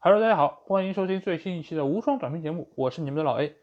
Hello，大家好，欢迎收听最新一期的无双短评节目，我是你们的老 A。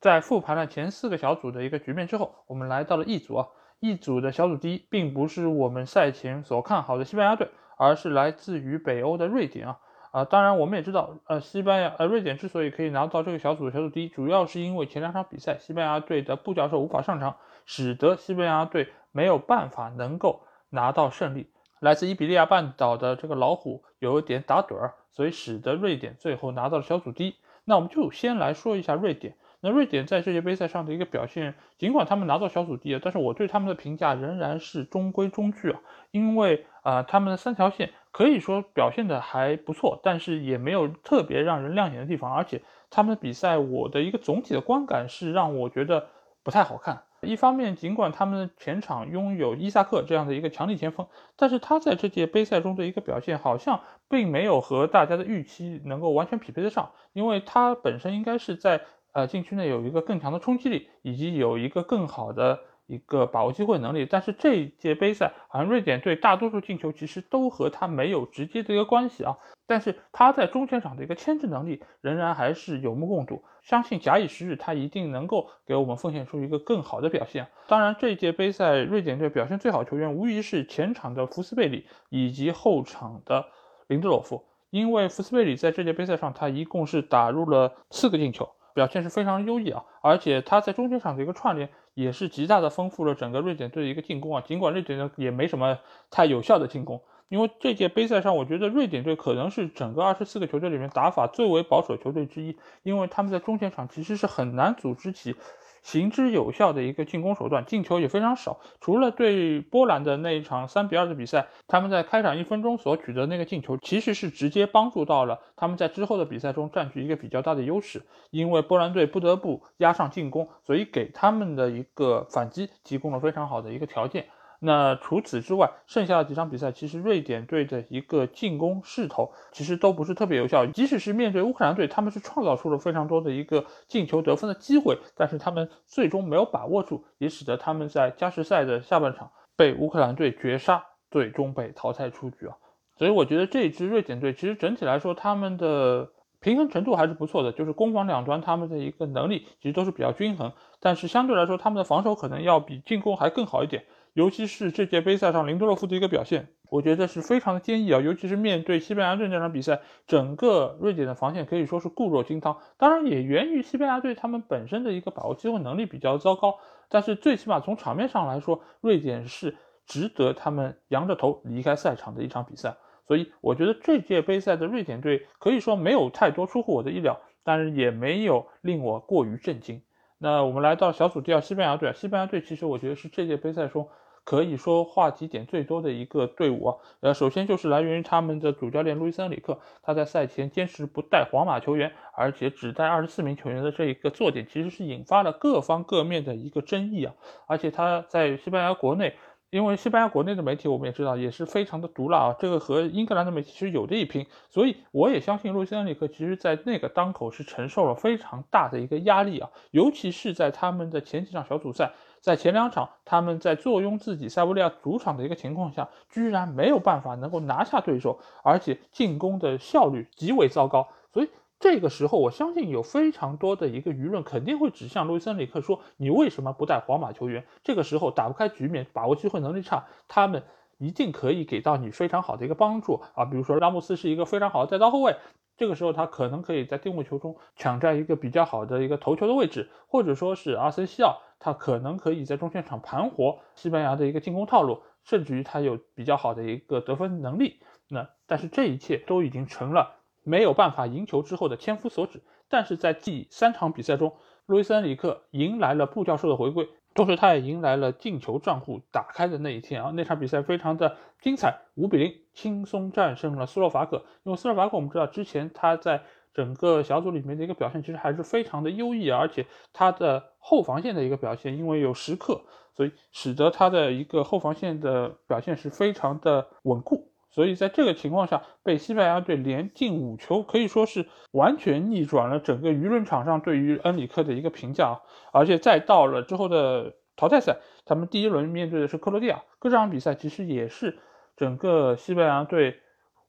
在复盘了前四个小组的一个局面之后，我们来到了 E 组啊。E 组的小组第一，并不是我们赛前所看好的西班牙队，而是来自于北欧的瑞典啊。啊，当然我们也知道，呃，西班牙呃瑞典之所以可以拿到这个小组的小组第一，主要是因为前两场比赛西班牙队的布教授无法上场，使得西班牙队没有办法能够拿到胜利。来自伊比利亚半岛的这个老虎有一点打盹儿，所以使得瑞典最后拿到了小组第一。那我们就先来说一下瑞典。那瑞典在这届杯赛上的一个表现，尽管他们拿到小组第一，但是我对他们的评价仍然是中规中矩啊。因为啊，他们的三条线可以说表现的还不错，但是也没有特别让人亮眼的地方。而且他们的比赛，我的一个总体的观感是让我觉得不太好看。一方面，尽管他们前场拥有伊萨克这样的一个强力前锋，但是他在这届杯赛中的一个表现好像并没有和大家的预期能够完全匹配得上，因为他本身应该是在。呃，禁区内有一个更强的冲击力，以及有一个更好的一个把握机会能力。但是这一届杯赛，好像瑞典队大多数进球其实都和他没有直接的一个关系啊。但是他在中前场的一个牵制能力仍然还是有目共睹。相信假以时日，他一定能够给我们奉献出一个更好的表现。当然，这届杯赛瑞典队表现最好球员无疑是前场的福斯贝里以及后场的林德洛夫，因为福斯贝里在这届杯赛上他一共是打入了四个进球。表现是非常优异啊，而且他在中间场的一个串联也是极大的丰富了整个瑞典队的一个进攻啊。尽管瑞典队也没什么太有效的进攻，因为这届杯赛上，我觉得瑞典队可能是整个二十四个球队里面打法最为保守球队之一，因为他们在中前场其实是很难组织起。行之有效的一个进攻手段，进球也非常少。除了对波兰的那一场三比二的比赛，他们在开场一分钟所取得那个进球，其实是直接帮助到了他们在之后的比赛中占据一个比较大的优势。因为波兰队不得不压上进攻，所以给他们的一个反击提供了非常好的一个条件。那除此之外，剩下的几场比赛，其实瑞典队的一个进攻势头其实都不是特别有效。即使是面对乌克兰队，他们是创造出了非常多的一个进球得分的机会，但是他们最终没有把握住，也使得他们在加时赛的下半场被乌克兰队绝杀，最终被淘汰出局啊。所以我觉得这一支瑞典队其实整体来说，他们的平衡程度还是不错的，就是攻防两端他们的一个能力其实都是比较均衡，但是相对来说，他们的防守可能要比进攻还更好一点。尤其是这届杯赛上林多洛夫的一个表现，我觉得是非常的坚毅啊。尤其是面对西班牙队那场比赛，整个瑞典的防线可以说是固若金汤。当然，也源于西班牙队他们本身的一个把握机会能力比较糟糕。但是最起码从场面上来说，瑞典是值得他们扬着头离开赛场的一场比赛。所以，我觉得这届杯赛的瑞典队可以说没有太多出乎我的意料，但是也没有令我过于震惊。那我们来到小组第二，西班牙队。西班牙队其实我觉得是这届杯赛中。可以说话题点最多的一个队伍啊，呃，首先就是来源于他们的主教练路易斯恩里克，他在赛前坚持不带皇马球员，而且只带二十四名球员的这一个做点，其实是引发了各方各面的一个争议啊。而且他在西班牙国内，因为西班牙国内的媒体我们也知道也是非常的毒辣啊，这个和英格兰的媒体其实有的一拼，所以我也相信路易斯恩里克其实在那个当口是承受了非常大的一个压力啊，尤其是在他们的前几场小组赛。在前两场，他们在坐拥自己塞维利亚主场的一个情况下，居然没有办法能够拿下对手，而且进攻的效率极为糟糕。所以这个时候，我相信有非常多的一个舆论肯定会指向路易森里克说：“你为什么不带皇马球员？这个时候打不开局面，把握机会能力差，他们一定可以给到你非常好的一个帮助啊！比如说拉莫斯是一个非常好的带刀后卫。”这个时候，他可能可以在定位球中抢占一个比较好的一个头球的位置，或者说是阿森西奥，他可能可以在中线场盘活西班牙的一个进攻套路，甚至于他有比较好的一个得分能力。那但是这一切都已经成了没有办法赢球之后的千夫所指。但是在第三场比赛中，路易斯恩里克迎来了布教授的回归。同时，他也迎来了进球账户打开的那一天啊！那场比赛非常的精彩，五比零轻松战胜了斯洛伐克。因为斯洛伐克我们知道，之前他在整个小组里面的一个表现其实还是非常的优异，而且他的后防线的一个表现，因为有时刻，所以使得他的一个后防线的表现是非常的稳固。所以在这个情况下，被西班牙队连进五球，可以说是完全逆转了整个舆论场上对于恩里克的一个评价。而且再到了之后的淘汰赛，他们第一轮面对的是克罗地亚，这场比赛其实也是整个西班牙队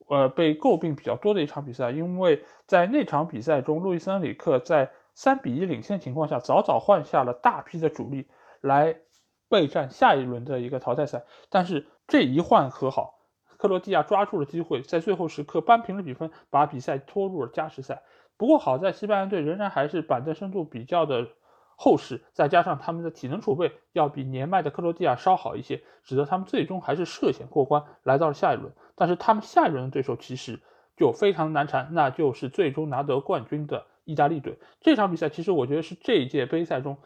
呃，被诟病比较多的一场比赛，因为在那场比赛中，路易斯恩里克在三比一领先的情况下，早早换下了大批的主力来备战下一轮的一个淘汰赛。但是这一换可好，克罗地亚抓住了机会，在最后时刻扳平了比分，把比赛拖入了加时赛。不过好在西班牙队仍然还是板凳深度比较的。厚实再加上他们的体能储备要比年迈的克罗地亚稍好一些，使得他们最终还是涉险过关，来到了下一轮。但是他们下一轮的对手其实就非常难缠，那就是最终拿得冠军的意大利队。这场比赛其实我觉得是这一届杯赛中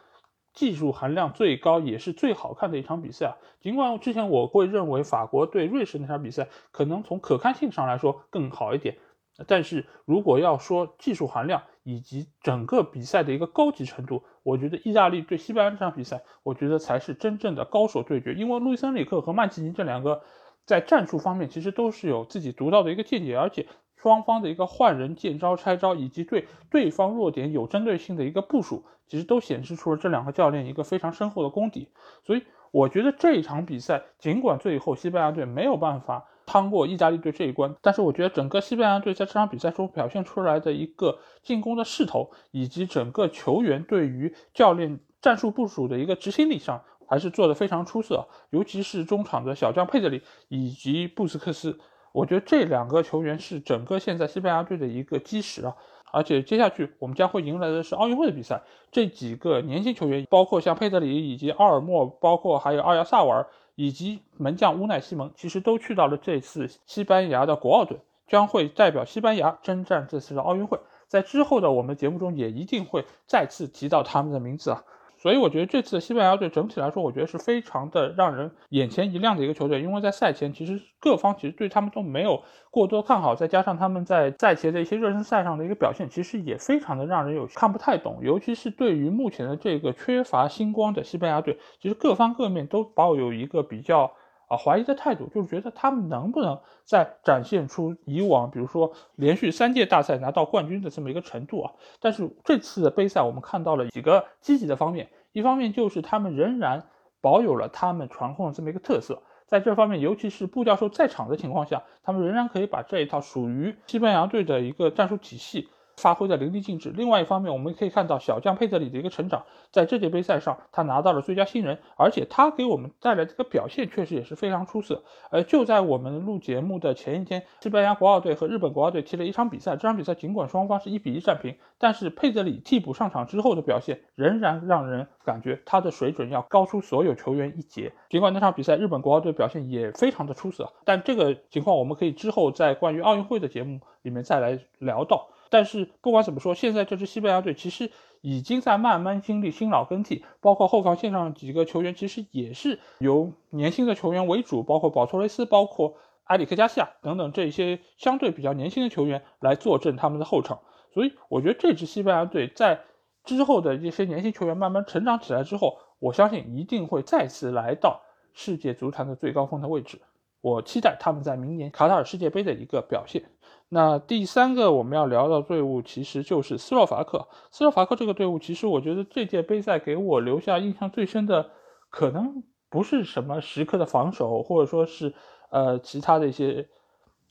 技术含量最高也是最好看的一场比赛啊。尽管之前我会认为法国对瑞士那场比赛可能从可看性上来说更好一点。但是如果要说技术含量以及整个比赛的一个高级程度，我觉得意大利对西班牙这场比赛，我觉得才是真正的高手对决。因为路易森里克和曼奇尼这两个在战术方面其实都是有自己独到的一个见解，而且双方的一个换人、见招拆招，以及对对方弱点有针对性的一个部署，其实都显示出了这两个教练一个非常深厚的功底。所以我觉得这一场比赛，尽管最后西班牙队没有办法。趟过意大利队这一关，但是我觉得整个西班牙队在这场比赛中表现出来的一个进攻的势头，以及整个球员对于教练战术部署的一个执行力上，还是做得非常出色。尤其是中场的小将佩德里以及布斯克斯，我觉得这两个球员是整个现在西班牙队的一个基石啊。而且接下去我们将会迎来的是奥运会的比赛，这几个年轻球员，包括像佩德里以及奥尔莫，包括还有奥亚萨瓦尔。以及门将乌奈西蒙其实都去到了这次西班牙的国奥队，将会代表西班牙征战这次的奥运会。在之后的我们节目中也一定会再次提到他们的名字啊。所以我觉得这次西班牙队整体来说，我觉得是非常的让人眼前一亮的一个球队。因为在赛前，其实各方其实对他们都没有过多看好，再加上他们在赛前的一些热身赛上的一个表现，其实也非常的让人有看不太懂。尤其是对于目前的这个缺乏星光的西班牙队，其实各方各面都抱有一个比较。啊，怀疑的态度就是觉得他们能不能再展现出以往，比如说连续三届大赛拿到冠军的这么一个程度啊？但是这次的杯赛，我们看到了几个积极的方面，一方面就是他们仍然保有了他们传控的这么一个特色，在这方面，尤其是布教授在场的情况下，他们仍然可以把这一套属于西班牙队的一个战术体系。发挥的淋漓尽致。另外一方面，我们可以看到小将佩德里的一个成长，在这届杯赛上，他拿到了最佳新人，而且他给我们带来这个表现确实也是非常出色。而就在我们录节目的前一天，西班牙国奥队和日本国奥队踢了一场比赛。这场比赛尽管双方是一比一战平，但是佩德里替补上场之后的表现，仍然让人感觉他的水准要高出所有球员一截。尽管那场比赛日本国奥队表现也非常的出色，但这个情况我们可以之后在关于奥运会的节目里面再来聊到。但是不管怎么说，现在这支西班牙队其实已经在慢慢经历新老更替，包括后防线上几个球员其实也是由年轻的球员为主，包括保托雷斯、包括埃里克加西亚等等这些相对比较年轻的球员来坐镇他们的后场。所以我觉得这支西班牙队在之后的这些年轻球员慢慢成长起来之后，我相信一定会再次来到世界足坛的最高峰的位置。我期待他们在明年卡塔尔世界杯的一个表现。那第三个我们要聊的队伍其实就是斯洛伐克。斯洛伐克这个队伍，其实我觉得这届杯赛给我留下印象最深的，可能不是什么时刻的防守，或者说是呃其他的一些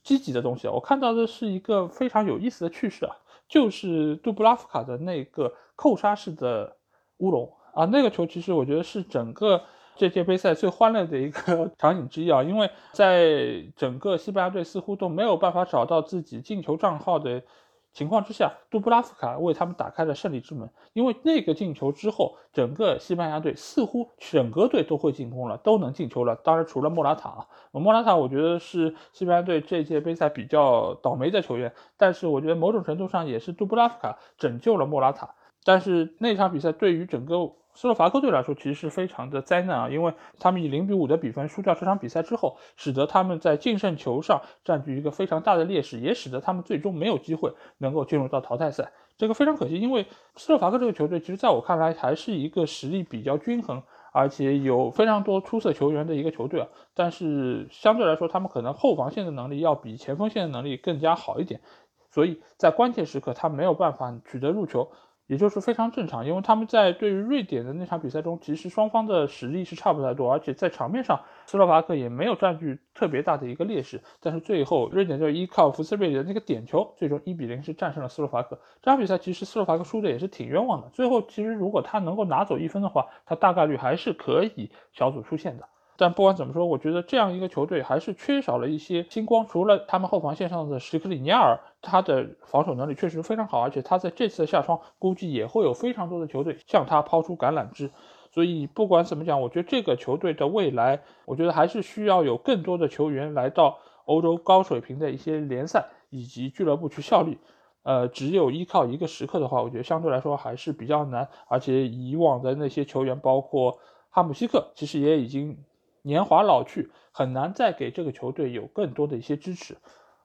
积极的东西。我看到的是一个非常有意思的趣事啊，就是杜布拉夫卡的那个扣杀式的乌龙啊，那个球其实我觉得是整个。这届杯赛最欢乐的一个 场景之一啊，因为在整个西班牙队似乎都没有办法找到自己进球账号的情况之下，杜布拉夫卡为他们打开了胜利之门。因为那个进球之后，整个西班牙队似乎整个队都会进攻了，都能进球了。当然，除了莫拉塔啊，莫拉塔我觉得是西班牙队这届杯赛比较倒霉的球员，但是我觉得某种程度上也是杜布拉夫卡拯救了莫拉塔。但是那场比赛对于整个斯洛伐克队来说，其实是非常的灾难啊，因为他们以零比五的比分输掉这场比赛之后，使得他们在净胜球上占据一个非常大的劣势，也使得他们最终没有机会能够进入到淘汰赛。这个非常可惜，因为斯洛伐克这个球队，其实在我看来还是一个实力比较均衡，而且有非常多出色球员的一个球队啊。但是相对来说，他们可能后防线的能力要比前锋线的能力更加好一点，所以在关键时刻他没有办法取得入球。也就是非常正常，因为他们在对于瑞典的那场比赛中，其实双方的实力是差不太多，而且在场面上，斯洛伐克也没有占据特别大的一个劣势。但是最后，瑞典就依靠福斯瑞的那个点球，最终一比零是战胜了斯洛伐克。这场比赛其实斯洛伐克输的也是挺冤枉的。最后，其实如果他能够拿走一分的话，他大概率还是可以小组出线的。但不管怎么说，我觉得这样一个球队还是缺少了一些星光。除了他们后防线上的史克里尼亚尔，他的防守能力确实非常好，而且他在这次的下窗估计也会有非常多的球队向他抛出橄榄枝。所以不管怎么讲，我觉得这个球队的未来，我觉得还是需要有更多的球员来到欧洲高水平的一些联赛以及俱乐部去效力。呃，只有依靠一个时刻的话，我觉得相对来说还是比较难。而且以往的那些球员，包括哈姆西克，其实也已经。年华老去，很难再给这个球队有更多的一些支持，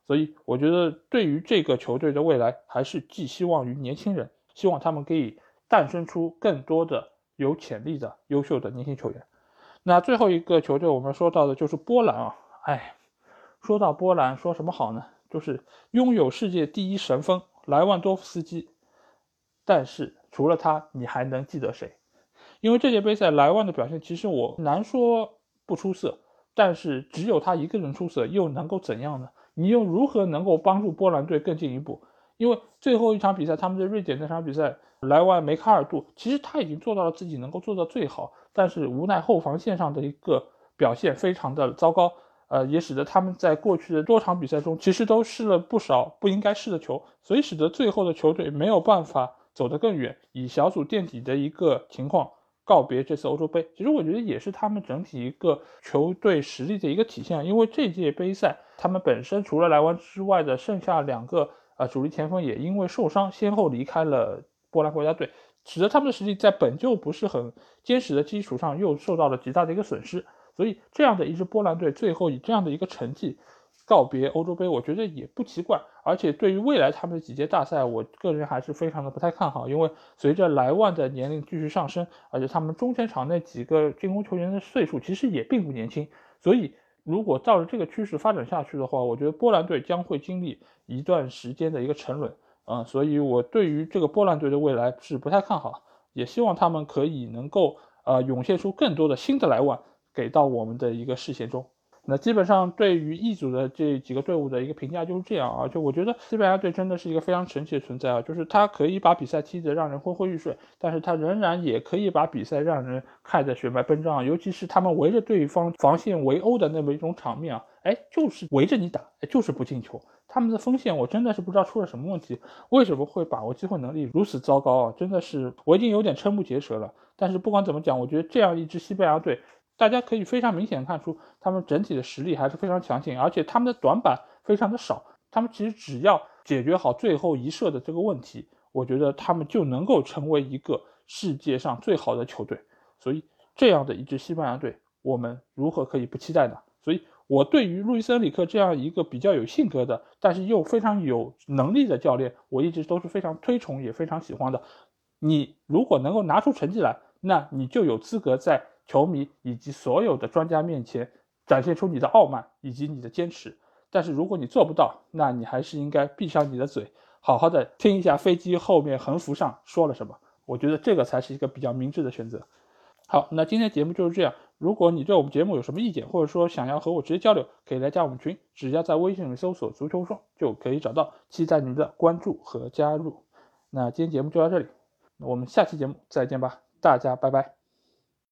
所以我觉得对于这个球队的未来，还是寄希望于年轻人，希望他们可以诞生出更多的有潜力的优秀的年轻球员。那最后一个球队，我们说到的就是波兰啊，哎，说到波兰，说什么好呢？就是拥有世界第一神锋莱万多夫斯基，但是除了他，你还能记得谁？因为这届杯赛莱万的表现，其实我难说。不出色，但是只有他一个人出色，又能够怎样呢？你又如何能够帮助波兰队更进一步？因为最后一场比赛，他们在瑞典那场比赛，莱万梅卡尔杜其实他已经做到了自己能够做到最好，但是无奈后防线上的一个表现非常的糟糕，呃，也使得他们在过去的多场比赛中，其实都失了不少不应该失的球，所以使得最后的球队没有办法走得更远，以小组垫底的一个情况。告别这次欧洲杯，其实我觉得也是他们整体一个球队实力的一个体现。因为这届杯赛，他们本身除了莱万之外的剩下两个呃主力前锋也因为受伤先后离开了波兰国家队，使得他们的实力在本就不是很坚实的基础上又受到了极大的一个损失。所以这样的一支波兰队最后以这样的一个成绩。告别欧洲杯，我觉得也不奇怪。而且对于未来他们的几届大赛，我个人还是非常的不太看好。因为随着莱万的年龄继续上升，而且他们中前场那几个进攻球员的岁数其实也并不年轻，所以如果照着这个趋势发展下去的话，我觉得波兰队将会经历一段时间的一个沉沦。嗯，所以我对于这个波兰队的未来是不太看好，也希望他们可以能够呃涌现出更多的新的莱万给到我们的一个视线中。那基本上对于一组的这几个队伍的一个评价就是这样啊，就我觉得西班牙队真的是一个非常神奇的存在啊，就是他可以把比赛踢得让人昏昏欲睡，但是他仍然也可以把比赛让人看得血脉奔张，尤其是他们围着对方防线围殴的那么一种场面啊，哎，就是围着你打，哎，就是不进球。他们的锋线我真的是不知道出了什么问题，为什么会把握机会能力如此糟糕啊？真的是我已经有点瞠目结舌了。但是不管怎么讲，我觉得这样一支西班牙队。大家可以非常明显看出，他们整体的实力还是非常强劲，而且他们的短板非常的少。他们其实只要解决好最后一射的这个问题，我觉得他们就能够成为一个世界上最好的球队。所以，这样的一支西班牙队，我们如何可以不期待呢？所以，我对于路易斯·恩里克这样一个比较有性格的，但是又非常有能力的教练，我一直都是非常推崇也非常喜欢的。你如果能够拿出成绩来，那你就有资格在。球迷以及所有的专家面前展现出你的傲慢以及你的坚持，但是如果你做不到，那你还是应该闭上你的嘴，好好的听一下飞机后面横幅上说了什么。我觉得这个才是一个比较明智的选择。好，那今天节目就是这样。如果你对我们节目有什么意见，或者说想要和我直接交流，可以来加我们群，只要在微信里搜索“足球说”就可以找到。期待您的关注和加入。那今天节目就到这里，我们下期节目再见吧，大家拜拜。